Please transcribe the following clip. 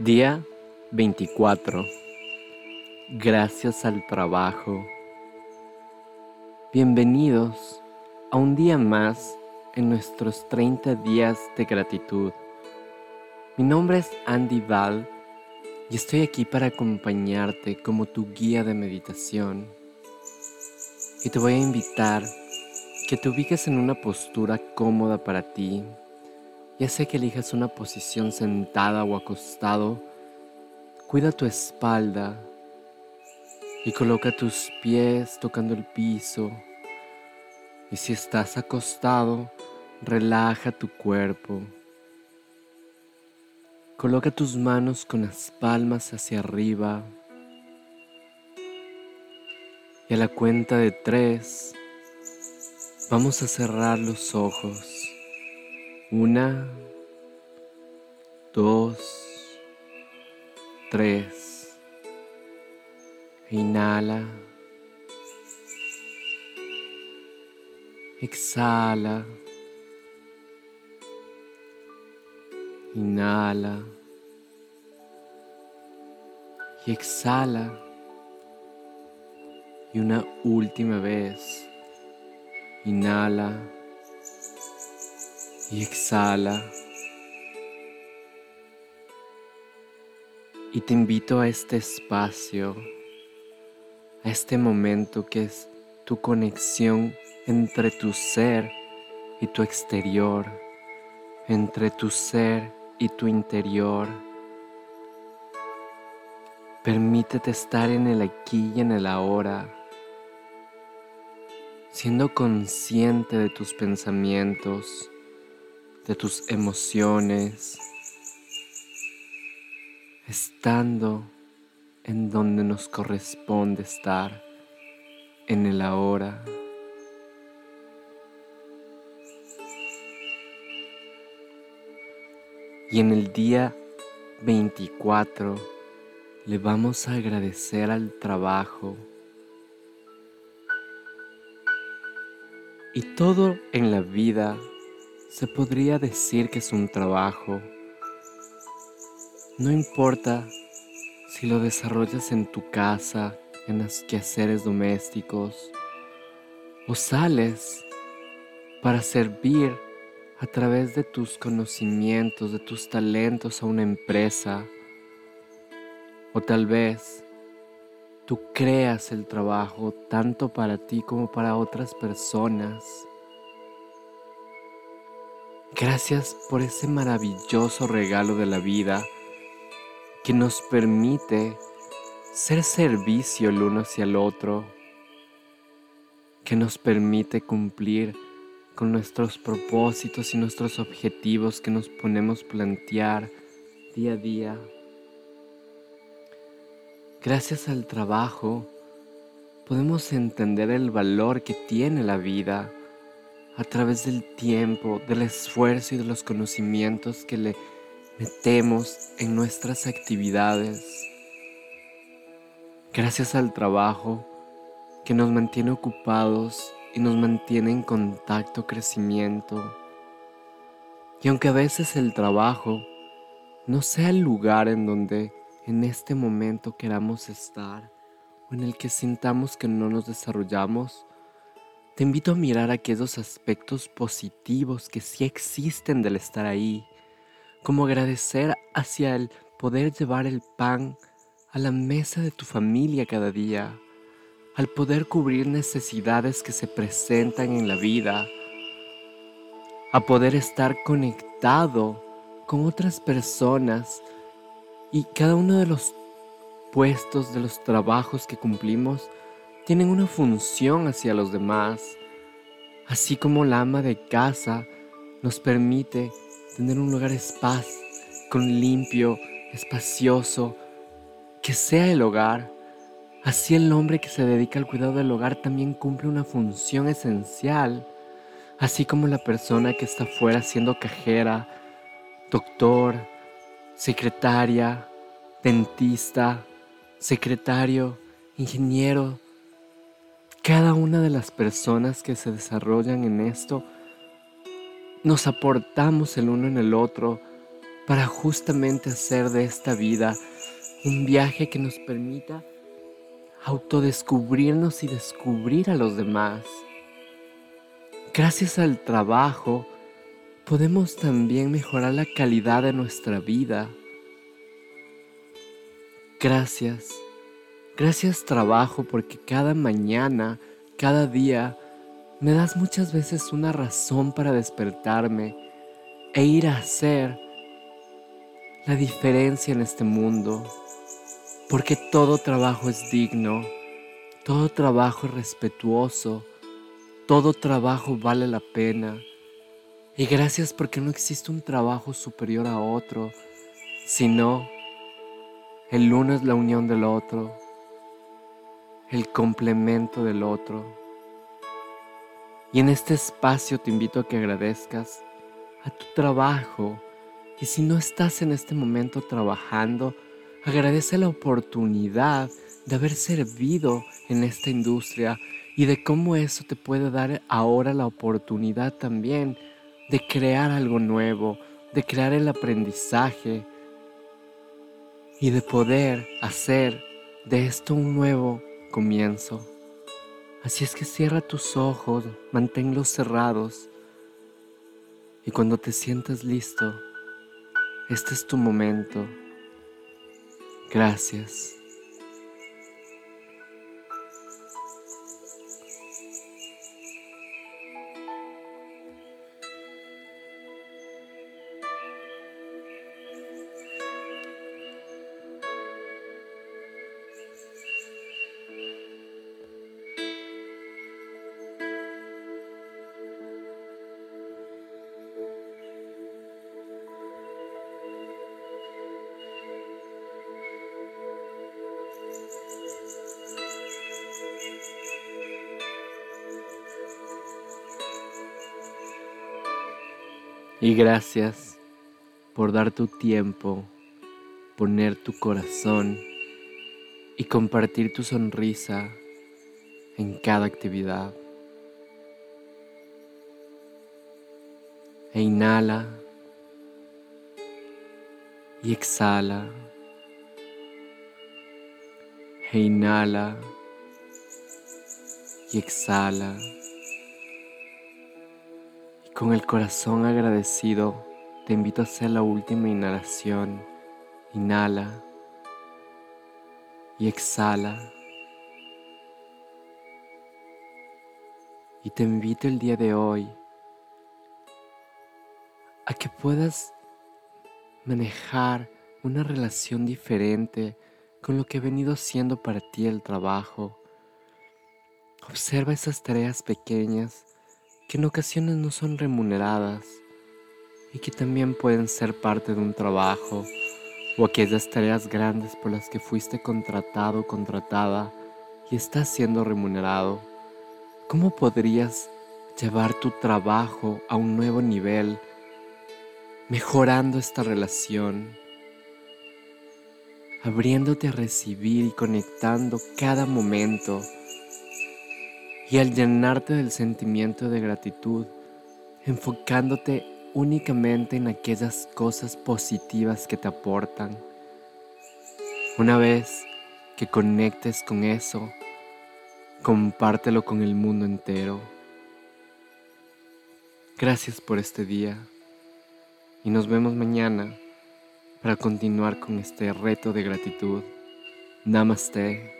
Día 24. Gracias al trabajo. Bienvenidos a un día más en nuestros 30 días de gratitud. Mi nombre es Andy Val y estoy aquí para acompañarte como tu guía de meditación. Y te voy a invitar que te ubiques en una postura cómoda para ti ya sea que elijas una posición sentada o acostado, cuida tu espalda y coloca tus pies tocando el piso. Y si estás acostado, relaja tu cuerpo. Coloca tus manos con las palmas hacia arriba. Y a la cuenta de tres, vamos a cerrar los ojos. Una, dos, tres. Inhala. Exhala. Inhala. Y exhala. Y una última vez. Inhala y exhala. Y te invito a este espacio, a este momento que es tu conexión entre tu ser y tu exterior, entre tu ser y tu interior. Permítete estar en el aquí y en el ahora, siendo consciente de tus pensamientos, de tus emociones, estando en donde nos corresponde estar, en el ahora. Y en el día 24 le vamos a agradecer al trabajo y todo en la vida se podría decir que es un trabajo. No importa si lo desarrollas en tu casa, en los quehaceres domésticos, o sales para servir a través de tus conocimientos, de tus talentos a una empresa, o tal vez tú creas el trabajo tanto para ti como para otras personas. Gracias por ese maravilloso regalo de la vida que nos permite ser servicio el uno hacia el otro, que nos permite cumplir con nuestros propósitos y nuestros objetivos que nos ponemos plantear día a día. Gracias al trabajo podemos entender el valor que tiene la vida a través del tiempo, del esfuerzo y de los conocimientos que le metemos en nuestras actividades. Gracias al trabajo que nos mantiene ocupados y nos mantiene en contacto, crecimiento. Y aunque a veces el trabajo no sea el lugar en donde en este momento queramos estar o en el que sintamos que no nos desarrollamos, te invito a mirar aquellos aspectos positivos que sí existen del estar ahí, como agradecer hacia el poder llevar el pan a la mesa de tu familia cada día, al poder cubrir necesidades que se presentan en la vida, a poder estar conectado con otras personas y cada uno de los puestos, de los trabajos que cumplimos, tienen una función hacia los demás, así como la ama de casa nos permite tener un lugar espaz, con limpio, espacioso, que sea el hogar. Así el hombre que se dedica al cuidado del hogar también cumple una función esencial, así como la persona que está fuera siendo cajera, doctor, secretaria, dentista, secretario, ingeniero, cada una de las personas que se desarrollan en esto, nos aportamos el uno en el otro para justamente hacer de esta vida un viaje que nos permita autodescubrirnos y descubrir a los demás. Gracias al trabajo podemos también mejorar la calidad de nuestra vida. Gracias, gracias trabajo porque cada mañana, cada día, me das muchas veces una razón para despertarme e ir a hacer la diferencia en este mundo, porque todo trabajo es digno, todo trabajo es respetuoso, todo trabajo vale la pena. Y gracias porque no existe un trabajo superior a otro, sino el uno es la unión del otro, el complemento del otro. Y en este espacio te invito a que agradezcas a tu trabajo, y si no estás en este momento trabajando, agradece la oportunidad de haber servido en esta industria y de cómo eso te puede dar ahora la oportunidad también de crear algo nuevo, de crear el aprendizaje y de poder hacer de esto un nuevo comienzo. Así es que cierra tus ojos, manténlos cerrados y cuando te sientas listo, este es tu momento. Gracias. Y gracias por dar tu tiempo, poner tu corazón y compartir tu sonrisa en cada actividad. E inhala y exhala. E inhala y exhala. Con el corazón agradecido, te invito a hacer la última inhalación. Inhala y exhala. Y te invito el día de hoy a que puedas manejar una relación diferente con lo que ha venido siendo para ti el trabajo. Observa esas tareas pequeñas que en ocasiones no son remuneradas y que también pueden ser parte de un trabajo o aquellas tareas grandes por las que fuiste contratado o contratada y estás siendo remunerado. ¿Cómo podrías llevar tu trabajo a un nuevo nivel, mejorando esta relación, abriéndote a recibir y conectando cada momento? Y al llenarte del sentimiento de gratitud, enfocándote únicamente en aquellas cosas positivas que te aportan. Una vez que conectes con eso, compártelo con el mundo entero. Gracias por este día y nos vemos mañana para continuar con este reto de gratitud. Namaste.